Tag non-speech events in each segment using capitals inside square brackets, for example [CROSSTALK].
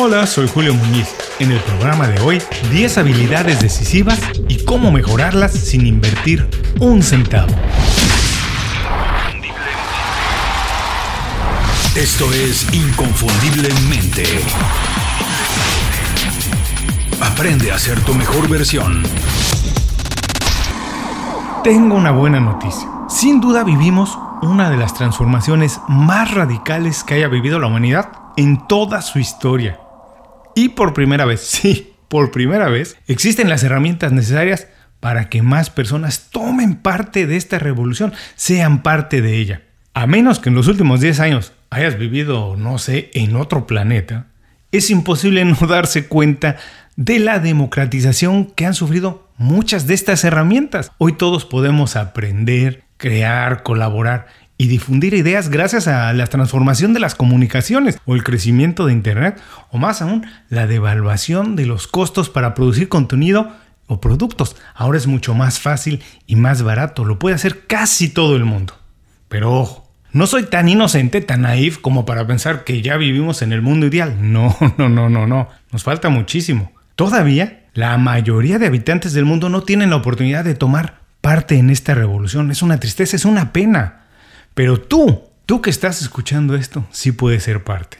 Hola, soy Julio Muñiz. En el programa de hoy, 10 habilidades decisivas y cómo mejorarlas sin invertir un centavo. Esto es Inconfundiblemente. Aprende a ser tu mejor versión. Tengo una buena noticia. Sin duda vivimos una de las transformaciones más radicales que haya vivido la humanidad en toda su historia. Y por primera vez, [LAUGHS] sí, por primera vez, existen las herramientas necesarias para que más personas tomen parte de esta revolución, sean parte de ella. A menos que en los últimos 10 años hayas vivido, no sé, en otro planeta, es imposible [LAUGHS] no darse cuenta de la democratización que han sufrido muchas de estas herramientas. Hoy todos podemos aprender, crear, colaborar y difundir ideas gracias a la transformación de las comunicaciones o el crecimiento de Internet o más aún la devaluación de los costos para producir contenido o productos. Ahora es mucho más fácil y más barato, lo puede hacer casi todo el mundo. Pero ojo, no soy tan inocente, tan naif como para pensar que ya vivimos en el mundo ideal. No, [LAUGHS] no, no, no, no. Nos falta muchísimo. Todavía, la mayoría de habitantes del mundo no tienen la oportunidad de tomar parte en esta revolución. Es una tristeza, es una pena. Pero tú, tú que estás escuchando esto, sí puedes ser parte.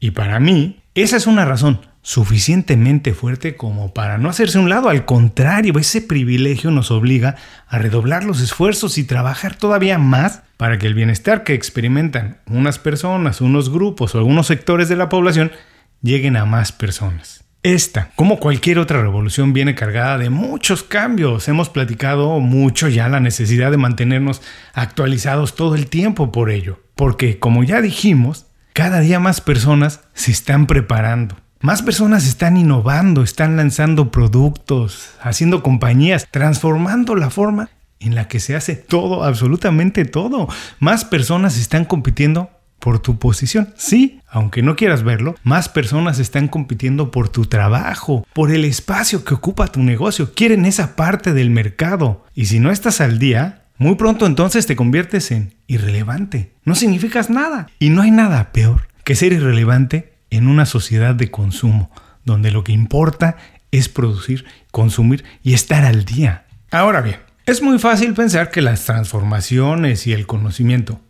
Y para mí, esa es una razón suficientemente fuerte como para no hacerse un lado. Al contrario, ese privilegio nos obliga a redoblar los esfuerzos y trabajar todavía más para que el bienestar que experimentan unas personas, unos grupos o algunos sectores de la población lleguen a más personas. Esta, como cualquier otra revolución, viene cargada de muchos cambios. Hemos platicado mucho ya la necesidad de mantenernos actualizados todo el tiempo por ello. Porque, como ya dijimos, cada día más personas se están preparando. Más personas están innovando, están lanzando productos, haciendo compañías, transformando la forma en la que se hace todo, absolutamente todo. Más personas están compitiendo por tu posición. Sí, aunque no quieras verlo, más personas están compitiendo por tu trabajo, por el espacio que ocupa tu negocio. Quieren esa parte del mercado. Y si no estás al día, muy pronto entonces te conviertes en irrelevante. No significas nada. Y no hay nada peor que ser irrelevante en una sociedad de consumo, donde lo que importa es producir, consumir y estar al día. Ahora bien, es muy fácil pensar que las transformaciones y el conocimiento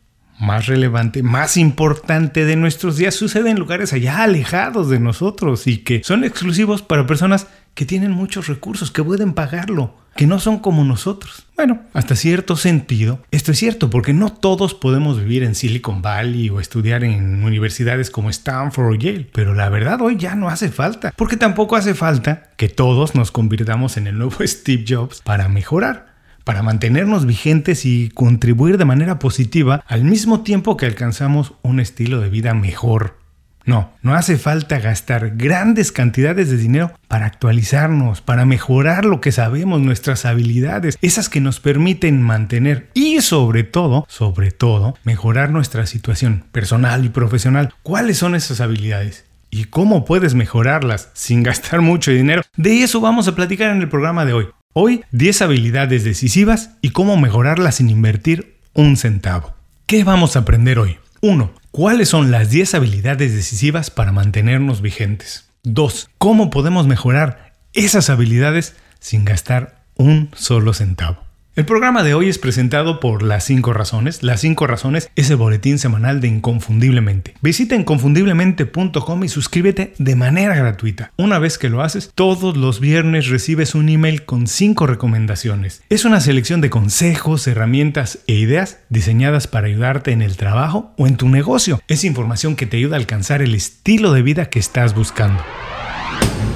más relevante, más importante de nuestros días suceden en lugares allá alejados de nosotros y que son exclusivos para personas que tienen muchos recursos, que pueden pagarlo que no son como nosotros. Bueno, hasta cierto sentido, esto es cierto, porque no todos podemos vivir en Silicon Valley o estudiar en universidades como Stanford o Yale, pero la verdad hoy ya no hace falta, porque tampoco hace falta que todos nos convirtamos en el nuevo [LAUGHS] Steve Jobs para mejorar para mantenernos vigentes y contribuir de manera positiva al mismo tiempo que alcanzamos un estilo de vida mejor no, no hace falta gastar grandes cantidades de dinero para actualizarnos, para mejorar lo que sabemos, nuestras habilidades, esas que nos permiten mantener y sobre todo, sobre todo, mejorar nuestra situación personal y profesional. ¿Cuáles son esas habilidades? ¿Y cómo puedes mejorarlas sin gastar mucho dinero? De eso vamos a platicar en el programa de hoy. Hoy, 10 habilidades decisivas y cómo mejorarlas sin invertir un centavo. ¿Qué vamos a aprender hoy? 1. ¿Cuáles son las 10 habilidades decisivas para mantenernos vigentes? 2. ¿Cómo podemos mejorar esas habilidades sin gastar un solo centavo? El programa de hoy es presentado por Las 5 Razones. Las 5 Razones es el boletín semanal de Inconfundiblemente. Visita inconfundiblemente.com y suscríbete de manera gratuita. Una vez que lo haces, todos los viernes recibes un email con 5 recomendaciones. Es una selección de consejos, herramientas e ideas diseñadas para ayudarte en el trabajo o en tu negocio. Es información que te ayuda a alcanzar el estilo de vida que estás buscando.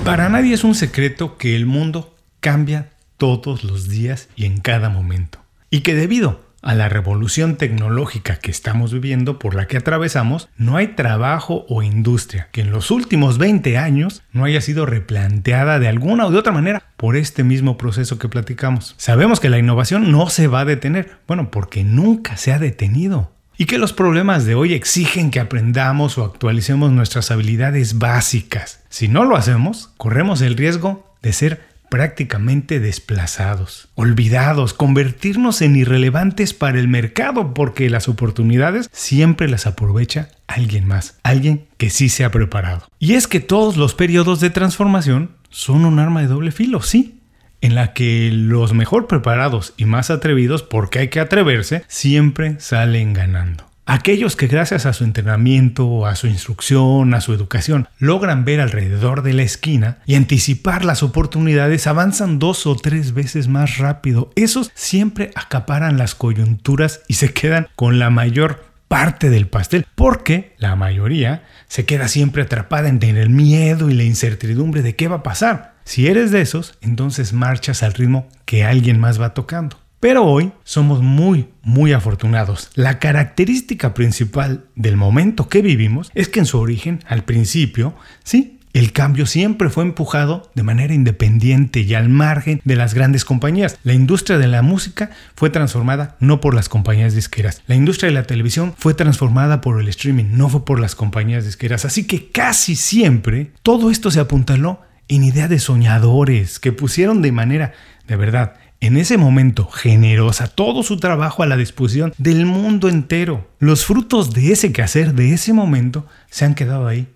Para nadie es un secreto que el mundo cambia todos los días y en cada momento. Y que debido a la revolución tecnológica que estamos viviendo, por la que atravesamos, no hay trabajo o industria que en los últimos 20 años no haya sido replanteada de alguna o de otra manera por este mismo proceso que platicamos. Sabemos que la innovación no se va a detener, bueno, porque nunca se ha detenido. Y que los problemas de hoy exigen que aprendamos o actualicemos nuestras habilidades básicas. Si no lo hacemos, corremos el riesgo de ser prácticamente desplazados, olvidados, convertirnos en irrelevantes para el mercado porque las oportunidades siempre las aprovecha alguien más, alguien que sí se ha preparado. Y es que todos los periodos de transformación son un arma de doble filo, sí, en la que los mejor preparados y más atrevidos, porque hay que atreverse, siempre salen ganando. Aquellos que gracias a su entrenamiento, a su instrucción, a su educación, logran ver alrededor de la esquina y anticipar las oportunidades avanzan dos o tres veces más rápido. Esos siempre acaparan las coyunturas y se quedan con la mayor parte del pastel, porque la mayoría se queda siempre atrapada entre el miedo y la incertidumbre de qué va a pasar. Si eres de esos, entonces marchas al ritmo que alguien más va tocando. Pero hoy somos muy, muy afortunados. La característica principal del momento que vivimos es que en su origen, al principio, sí, el cambio siempre fue empujado de manera independiente y al margen de las grandes compañías. La industria de la música fue transformada no por las compañías disqueras. La industria de la televisión fue transformada por el streaming, no fue por las compañías disqueras. Así que casi siempre todo esto se apuntaló en idea de soñadores que pusieron de manera, de verdad, en ese momento generosa todo su trabajo a la disposición del mundo entero. Los frutos de ese quehacer, de ese momento, se han quedado ahí,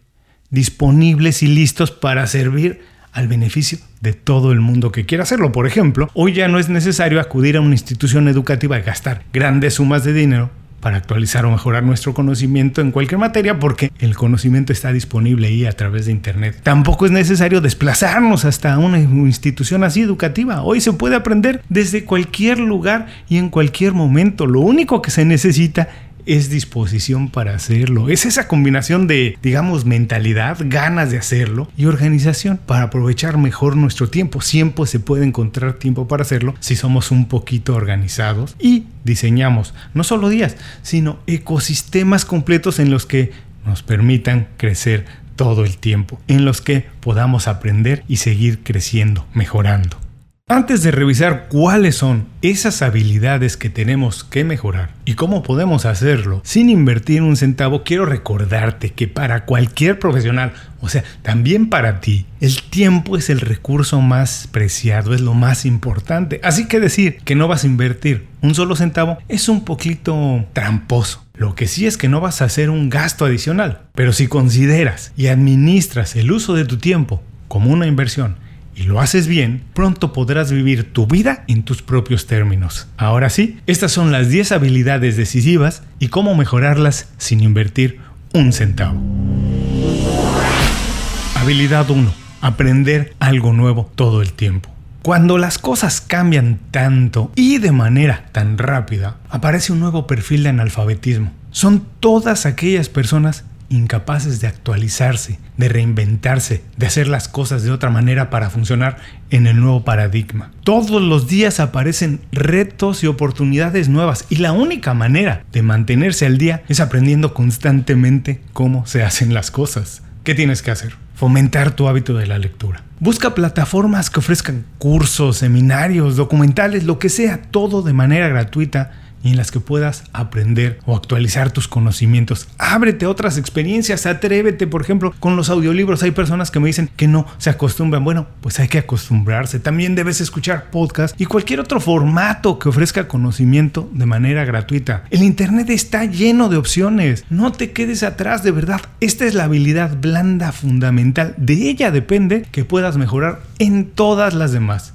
disponibles y listos para servir al beneficio de todo el mundo que quiera hacerlo. Por ejemplo, hoy ya no es necesario acudir a una institución educativa y gastar grandes sumas de dinero para actualizar o mejorar nuestro conocimiento en cualquier materia porque el conocimiento está disponible ahí a través de Internet. Tampoco es necesario desplazarnos hasta una institución así educativa. Hoy se puede aprender desde cualquier lugar y en cualquier momento. Lo único que se necesita es disposición para hacerlo. Es esa combinación de, digamos, mentalidad, ganas de hacerlo y organización para aprovechar mejor nuestro tiempo. Siempre se puede encontrar tiempo para hacerlo si somos un poquito organizados y diseñamos no solo días, sino ecosistemas completos en los que nos permitan crecer todo el tiempo, en los que podamos aprender y seguir creciendo, mejorando. Antes de revisar cuáles son esas habilidades que tenemos que mejorar y cómo podemos hacerlo sin invertir un centavo, quiero recordarte que para cualquier profesional, o sea, también para ti, el tiempo es el recurso más preciado, es lo más importante. Así que decir que no vas a invertir un solo centavo es un poquito tramposo. Lo que sí es que no vas a hacer un gasto adicional, pero si consideras y administras el uso de tu tiempo como una inversión, y lo haces bien, pronto podrás vivir tu vida en tus propios términos. Ahora sí, estas son las 10 habilidades decisivas y cómo mejorarlas sin invertir un centavo. Habilidad 1. Aprender algo nuevo todo el tiempo. Cuando las cosas cambian tanto y de manera tan rápida, aparece un nuevo perfil de analfabetismo. Son todas aquellas personas incapaces de actualizarse, de reinventarse, de hacer las cosas de otra manera para funcionar en el nuevo paradigma. Todos los días aparecen retos y oportunidades nuevas y la única manera de mantenerse al día es aprendiendo constantemente cómo se hacen las cosas. ¿Qué tienes que hacer? Fomentar tu hábito de la lectura. Busca plataformas que ofrezcan cursos, seminarios, documentales, lo que sea, todo de manera gratuita y en las que puedas aprender o actualizar tus conocimientos. Ábrete a otras experiencias, atrévete, por ejemplo, con los audiolibros. Hay personas que me dicen que no se acostumbran. Bueno, pues hay que acostumbrarse. También debes escuchar podcast y cualquier otro formato que ofrezca conocimiento de manera gratuita. El Internet está lleno de opciones. No te quedes atrás, de verdad. Esta es la habilidad blanda fundamental. De ella depende que puedas mejorar en todas las demás.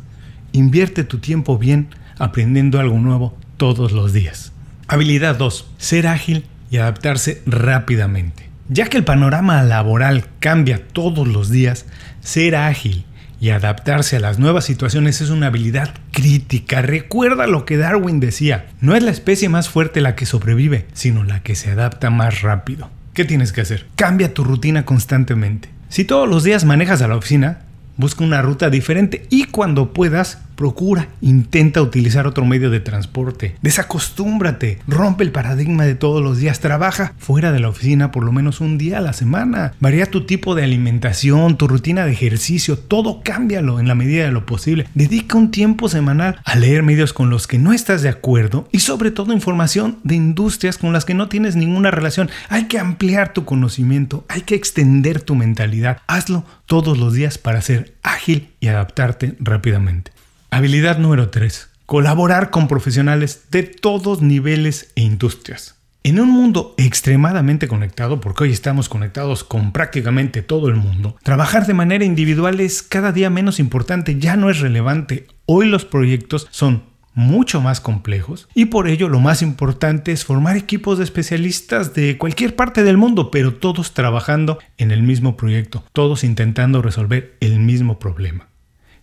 Invierte tu tiempo bien aprendiendo algo nuevo todos los días. Habilidad 2. Ser ágil y adaptarse rápidamente. Ya que el panorama laboral cambia todos los días, ser ágil y adaptarse a las nuevas situaciones es una habilidad crítica. Recuerda lo que Darwin decía, no es la especie más fuerte la que sobrevive, sino la que se adapta más rápido. ¿Qué tienes que hacer? Cambia tu rutina constantemente. Si todos los días manejas a la oficina, busca una ruta diferente y cuando puedas, Procura, intenta utilizar otro medio de transporte. Desacostúmbrate, rompe el paradigma de todos los días. Trabaja fuera de la oficina por lo menos un día a la semana. Varía tu tipo de alimentación, tu rutina de ejercicio, todo cámbialo en la medida de lo posible. Dedica un tiempo semanal a leer medios con los que no estás de acuerdo y sobre todo información de industrias con las que no tienes ninguna relación. Hay que ampliar tu conocimiento, hay que extender tu mentalidad. Hazlo todos los días para ser ágil y adaptarte rápidamente. Habilidad número 3. Colaborar con profesionales de todos niveles e industrias. En un mundo extremadamente conectado, porque hoy estamos conectados con prácticamente todo el mundo, trabajar de manera individual es cada día menos importante, ya no es relevante. Hoy los proyectos son mucho más complejos y por ello lo más importante es formar equipos de especialistas de cualquier parte del mundo, pero todos trabajando en el mismo proyecto, todos intentando resolver el mismo problema.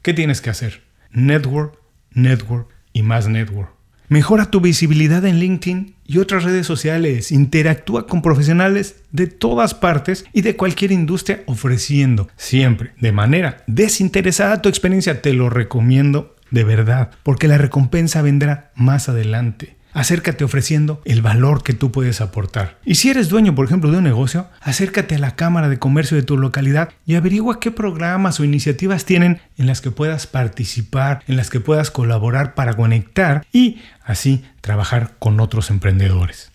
¿Qué tienes que hacer? Network, network y más network. Mejora tu visibilidad en LinkedIn y otras redes sociales. Interactúa con profesionales de todas partes y de cualquier industria ofreciendo siempre de manera desinteresada tu experiencia. Te lo recomiendo de verdad porque la recompensa vendrá más adelante. Acércate ofreciendo el valor que tú puedes aportar. Y si eres dueño, por ejemplo, de un negocio, acércate a la Cámara de Comercio de tu localidad y averigua qué programas o iniciativas tienen en las que puedas participar, en las que puedas colaborar para conectar y así trabajar con otros emprendedores.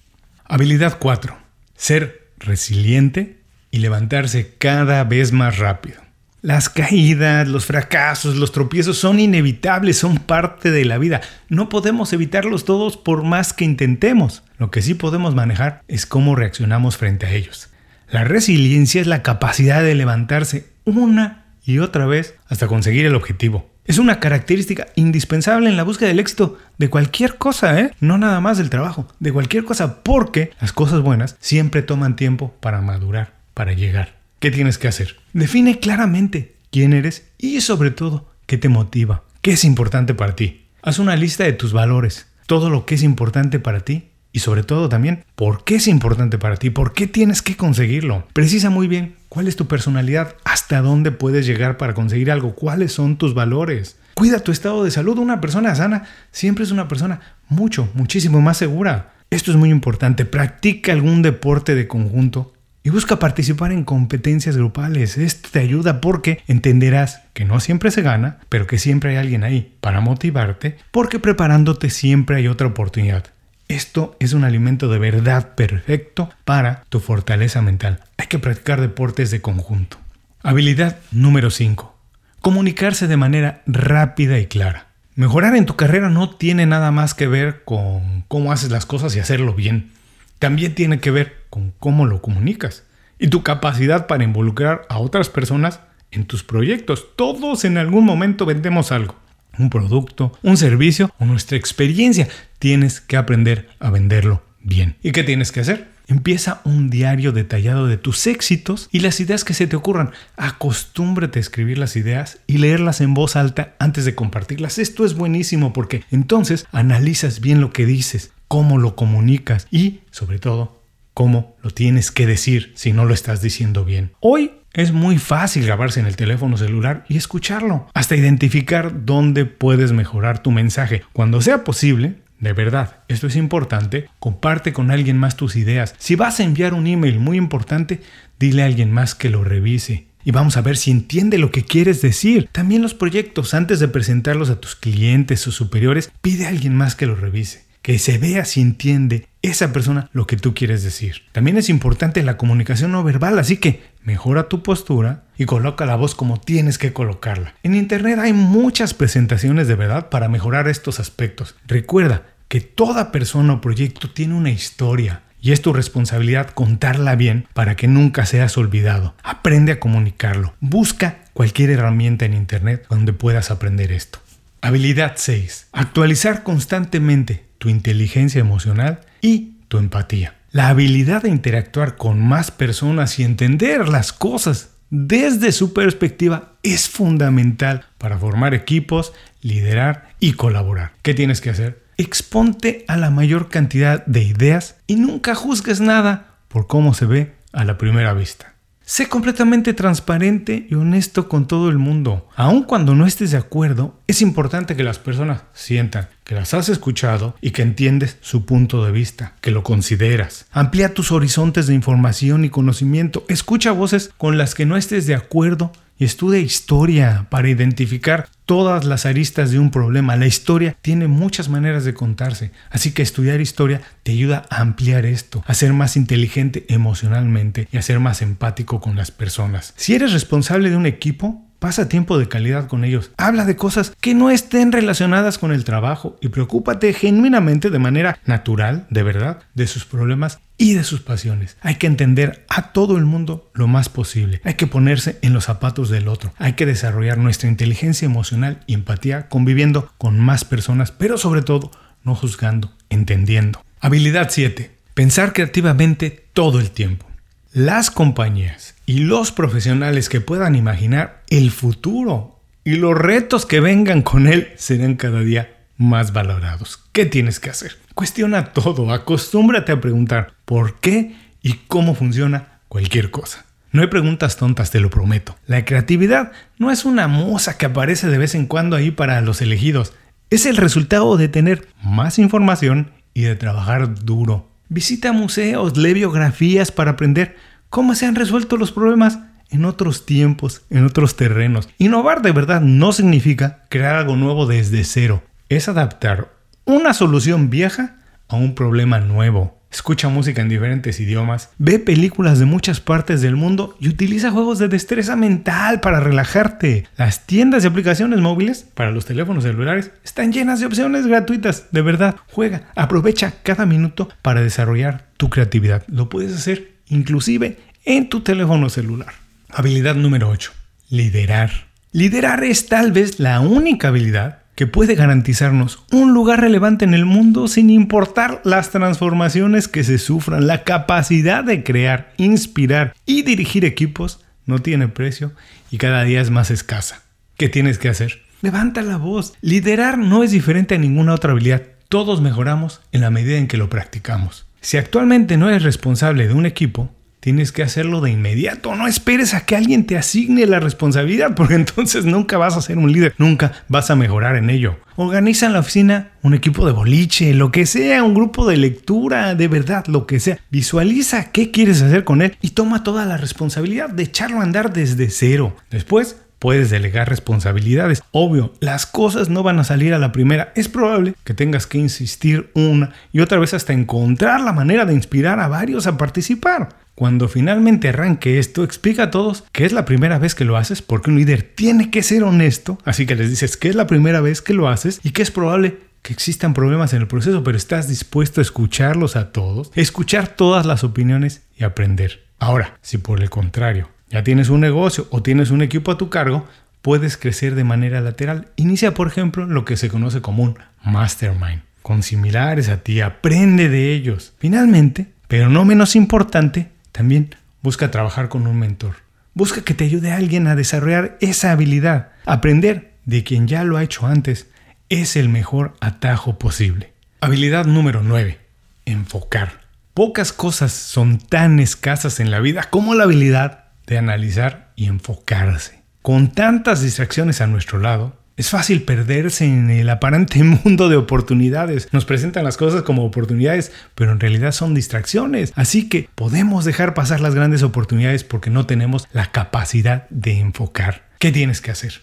Habilidad 4. Ser resiliente y levantarse cada vez más rápido. Las caídas, los fracasos, los tropiezos son inevitables, son parte de la vida. No podemos evitarlos todos por más que intentemos. Lo que sí podemos manejar es cómo reaccionamos frente a ellos. La resiliencia es la capacidad de levantarse una y otra vez hasta conseguir el objetivo. Es una característica indispensable en la búsqueda del éxito de cualquier cosa, ¿eh? No nada más del trabajo, de cualquier cosa, porque las cosas buenas siempre toman tiempo para madurar, para llegar. ¿Qué tienes que hacer? Define claramente quién eres y sobre todo qué te motiva, qué es importante para ti. Haz una lista de tus valores, todo lo que es importante para ti y sobre todo también por qué es importante para ti, por qué tienes que conseguirlo. Precisa muy bien cuál es tu personalidad, hasta dónde puedes llegar para conseguir algo, cuáles son tus valores. Cuida tu estado de salud. Una persona sana siempre es una persona mucho, muchísimo más segura. Esto es muy importante. Practica algún deporte de conjunto y busca participar en competencias grupales. Esto te ayuda porque entenderás que no siempre se gana, pero que siempre hay alguien ahí para motivarte, porque preparándote siempre hay otra oportunidad. Esto es un alimento de verdad perfecto para tu fortaleza mental. Hay que practicar deportes de conjunto. Habilidad número 5. Comunicarse de manera rápida y clara. Mejorar en tu carrera no tiene nada más que ver con cómo haces las cosas y hacerlo bien también tiene que ver con cómo lo comunicas y tu capacidad para involucrar a otras personas en tus proyectos. Todos en algún momento vendemos algo, un producto, un servicio o nuestra experiencia. Tienes que aprender a venderlo bien. ¿Y qué tienes que hacer? Empieza un diario detallado de tus éxitos y las ideas que se te ocurran. Acostúmbrate a escribir las ideas y leerlas en voz alta antes de compartirlas. Esto es buenísimo porque entonces analizas bien lo que dices, cómo lo comunicas y, sobre todo, cómo lo tienes que decir si no lo estás diciendo bien. Hoy es muy fácil grabarse en el teléfono celular y escucharlo, hasta identificar dónde puedes mejorar tu mensaje. Cuando sea posible, de verdad, esto es importante, comparte con alguien más tus ideas. Si vas a enviar un email muy importante, dile a alguien más que lo revise. Y vamos a ver si entiende lo que quieres decir. También los proyectos, antes de presentarlos a tus clientes o superiores, pide a alguien más que lo revise que se vea si entiende esa persona lo que tú quieres decir. También es importante la comunicación no verbal, así que mejora tu postura y coloca la voz como tienes que colocarla. En Internet hay muchas presentaciones de verdad para mejorar estos aspectos. Recuerda que toda persona o proyecto tiene una historia. Y es tu responsabilidad contarla bien para que nunca seas olvidado. Aprende a comunicarlo. Busca cualquier herramienta en Internet donde puedas aprender esto. Habilidad 6. Actualizar constantemente tu inteligencia emocional y tu empatía. La habilidad de interactuar con más personas y entender las cosas desde su perspectiva es fundamental para formar equipos, liderar y colaborar. ¿Qué tienes que hacer? Exponte a la mayor cantidad de ideas y nunca juzgues nada por cómo se ve a la primera vista. Sé completamente transparente y honesto con todo el mundo. Aun cuando no estés de acuerdo, es importante que las personas sientan que las has escuchado y que entiendes su punto de vista, que lo consideras. Amplía tus horizontes de información y conocimiento. Escucha voces con las que no estés de acuerdo y estudia historia para identificar todas las aristas de un problema. La historia tiene muchas maneras de contarse, así que estudiar historia te ayuda a ampliar esto, a ser más inteligente emocionalmente y a ser más empático con las personas. Si eres responsable de un equipo, Pasa tiempo de calidad con ellos. Habla de cosas que no estén relacionadas con el trabajo y preocúpate genuinamente de manera natural, de verdad, de sus problemas y de sus pasiones. Hay que entender a todo el mundo lo más posible. Hay que ponerse en los zapatos del otro. Hay que desarrollar nuestra inteligencia emocional y empatía conviviendo con más personas, pero sobre todo no juzgando, entendiendo. Habilidad 7. Pensar creativamente todo el tiempo. Las compañías y los profesionales que puedan imaginar el futuro y los retos que vengan con él serán cada día más valorados. ¿Qué tienes que hacer? Cuestiona todo, acostúmbrate a preguntar por qué y cómo funciona cualquier cosa. No hay preguntas tontas, te lo prometo. La creatividad no es una moza que aparece de vez en cuando ahí para los elegidos. Es el resultado de tener más información y de trabajar duro. Visita museos, lee biografías para aprender cómo se han resuelto los problemas en otros tiempos, en otros terrenos. Innovar de verdad no significa crear algo nuevo desde cero. Es adaptar una solución vieja a un problema nuevo. Escucha música en diferentes idiomas, ve películas de muchas partes del mundo y utiliza juegos de destreza mental para relajarte. Las tiendas de aplicaciones móviles para los teléfonos celulares están llenas de opciones gratuitas. De verdad, juega, aprovecha cada minuto para desarrollar tu creatividad. Lo puedes hacer inclusive en tu teléfono celular. Habilidad número 8. Liderar. Liderar es tal vez la única habilidad que puede garantizarnos un lugar relevante en el mundo sin importar las transformaciones que se sufran. La capacidad de crear, inspirar y dirigir equipos no tiene precio y cada día es más escasa. ¿Qué tienes que hacer? Levanta la voz. Liderar no es diferente a ninguna otra habilidad. Todos mejoramos en la medida en que lo practicamos. Si actualmente no eres responsable de un equipo, tienes que hacerlo de inmediato. No esperes a que alguien te asigne la responsabilidad, porque [LAUGHS] entonces nunca vas a ser un líder, nunca vas a mejorar en ello. Organiza en la oficina un equipo de boliche, lo que sea, un grupo de lectura, de verdad, lo que sea. Visualiza qué quieres hacer con él y toma toda la responsabilidad de echarlo a andar desde cero. Después, Puedes delegar responsabilidades. Obvio, las cosas no van a salir a la primera. Es probable que tengas que insistir una y otra vez hasta encontrar la manera de inspirar a varios a participar. Cuando finalmente arranque esto, explica a todos que es la primera vez que lo haces porque un líder tiene que ser honesto. Así que les dices que es la primera vez que lo haces y que es probable que existan problemas en el proceso, pero estás dispuesto a escucharlos a todos, escuchar todas las opiniones y aprender. Ahora, si por el contrario ya tienes un negocio o tienes un equipo a tu cargo, puedes crecer de manera lateral. Inicia, por ejemplo, lo que se conoce como un mastermind. Con similares a ti, aprende de ellos. Finalmente, pero no menos importante, también busca trabajar con un mentor. Busca que te ayude a alguien a desarrollar esa habilidad. Aprender de quien ya lo ha hecho antes es el mejor atajo posible. Habilidad número 9. Enfocar. Pocas cosas son tan escasas en la vida como la habilidad de analizar y enfocarse. Con tantas distracciones a nuestro lado, es fácil perderse en el aparente [LAUGHS] mundo de oportunidades. Nos presentan las cosas como oportunidades, pero en realidad son distracciones. Así que podemos dejar pasar las grandes oportunidades porque no tenemos la capacidad de enfocar. ¿Qué tienes que hacer?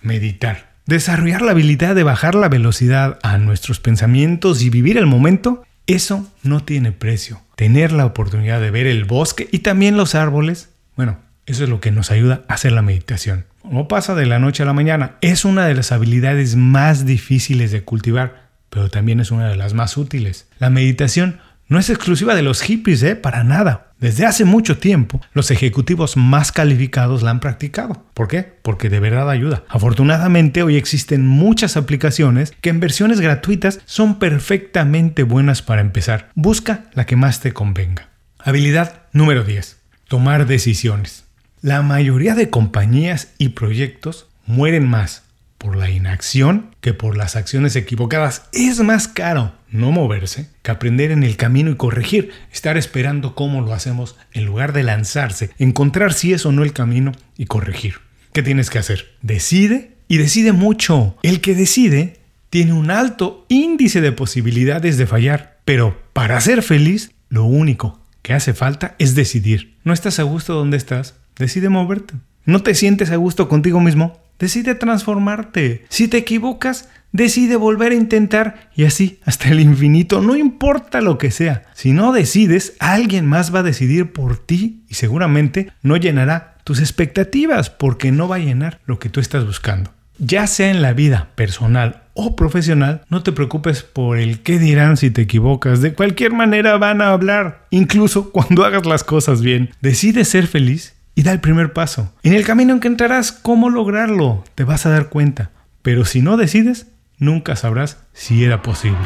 Meditar. Desarrollar la habilidad de bajar la velocidad a nuestros pensamientos y vivir el momento, eso no tiene precio. Tener la oportunidad de ver el bosque y también los árboles bueno, eso es lo que nos ayuda a hacer la meditación. No pasa de la noche a la mañana. Es una de las habilidades más difíciles de cultivar, pero también es una de las más útiles. La meditación no es exclusiva de los hippies, ¿eh? Para nada. Desde hace mucho tiempo, los ejecutivos más calificados la han practicado. ¿Por qué? Porque de verdad ayuda. Afortunadamente, hoy existen muchas aplicaciones que en versiones gratuitas son perfectamente buenas para empezar. Busca la que más te convenga. Habilidad número 10 tomar decisiones. La mayoría de compañías y proyectos mueren más por la inacción que por las acciones equivocadas. Es más caro no moverse que aprender en el camino y corregir, estar esperando cómo lo hacemos en lugar de lanzarse, encontrar si es o no el camino y corregir. ¿Qué tienes que hacer? Decide y decide mucho. El que decide tiene un alto índice de posibilidades de fallar, pero para ser feliz, lo único que hace falta es decidir. ¿No estás a gusto donde estás? Decide moverte. ¿No te sientes a gusto contigo mismo? Decide transformarte. Si te equivocas, decide volver a intentar y así hasta el infinito, no importa lo que sea. Si no decides, alguien más va a decidir por ti y seguramente no llenará tus expectativas porque no va a llenar lo que tú estás buscando. Ya sea en la vida personal o profesional, no te preocupes por el qué dirán si te equivocas. De cualquier manera van a hablar, incluso [LAUGHS] cuando hagas las cosas bien. Decide ser feliz y da el primer paso. En el camino encontrarás cómo lograrlo, te vas a dar cuenta. Pero si no decides, nunca sabrás si era posible.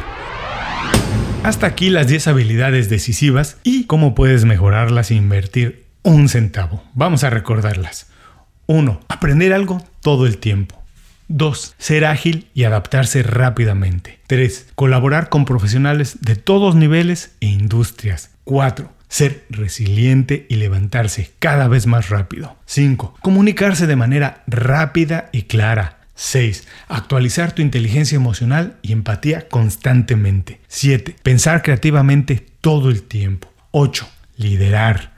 Hasta aquí las 10 habilidades decisivas y cómo puedes mejorarlas e invertir un centavo. Vamos a recordarlas. 1. Aprender algo todo el tiempo. 2. Ser ágil y adaptarse rápidamente. 3. Colaborar con profesionales de todos niveles e industrias. 4 ser resiliente y levantarse cada vez más rápido. 5. Comunicarse de manera rápida y clara. 6. Actualizar tu inteligencia emocional y empatía constantemente. 7. Pensar creativamente todo el tiempo. 8. Liderar.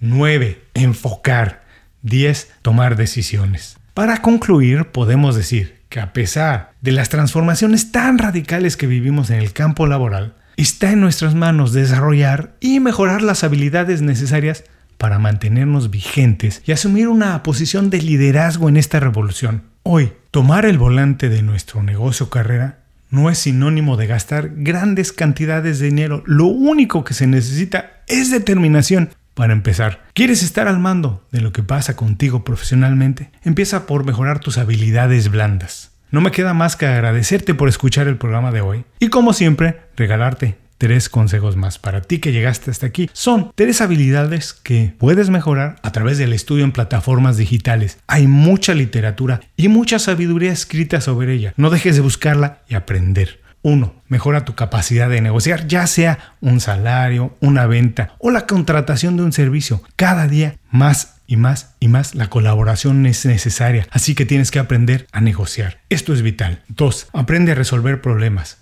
9. Enfocar. 10. Tomar decisiones. Para concluir, podemos decir que a pesar de las transformaciones tan radicales que vivimos en el campo laboral, Está en nuestras manos desarrollar y mejorar las habilidades necesarias para mantenernos vigentes y asumir una posición de liderazgo en esta revolución. Hoy, tomar el volante de nuestro negocio carrera no es sinónimo de gastar grandes cantidades de dinero. Lo único que se necesita es determinación. Para empezar, ¿quieres estar al mando de lo que pasa contigo profesionalmente? Empieza por mejorar tus habilidades blandas. No me queda más que agradecerte por escuchar el programa de hoy y como siempre regalarte tres consejos más para ti que llegaste hasta aquí. Son tres habilidades que puedes mejorar a través del estudio en plataformas digitales. Hay mucha literatura y mucha sabiduría escrita sobre ella. No dejes de buscarla y aprender. 1. Mejora tu capacidad de negociar, ya sea un salario, una venta o la contratación de un servicio. Cada día más y más y más la colaboración es necesaria, así que tienes que aprender a negociar. Esto es vital. 2. Aprende a resolver problemas.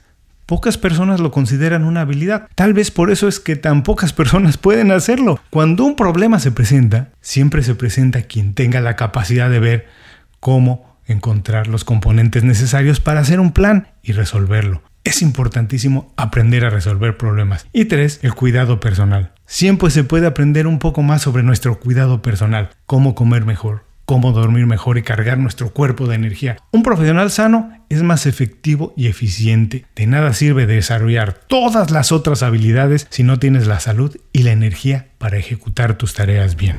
Pocas personas lo consideran una habilidad. Tal vez por eso es que tan pocas personas pueden hacerlo. Cuando un problema se presenta, siempre se presenta quien tenga la capacidad de ver cómo encontrar los componentes necesarios para hacer un plan y resolverlo. Es importantísimo aprender a resolver problemas. Y tres, el cuidado personal. Siempre se puede aprender un poco más sobre nuestro cuidado personal, cómo comer mejor, cómo dormir mejor y cargar nuestro cuerpo de energía. Un profesional sano es más efectivo y eficiente. De nada sirve desarrollar todas las otras habilidades si no tienes la salud y la energía para ejecutar tus tareas bien.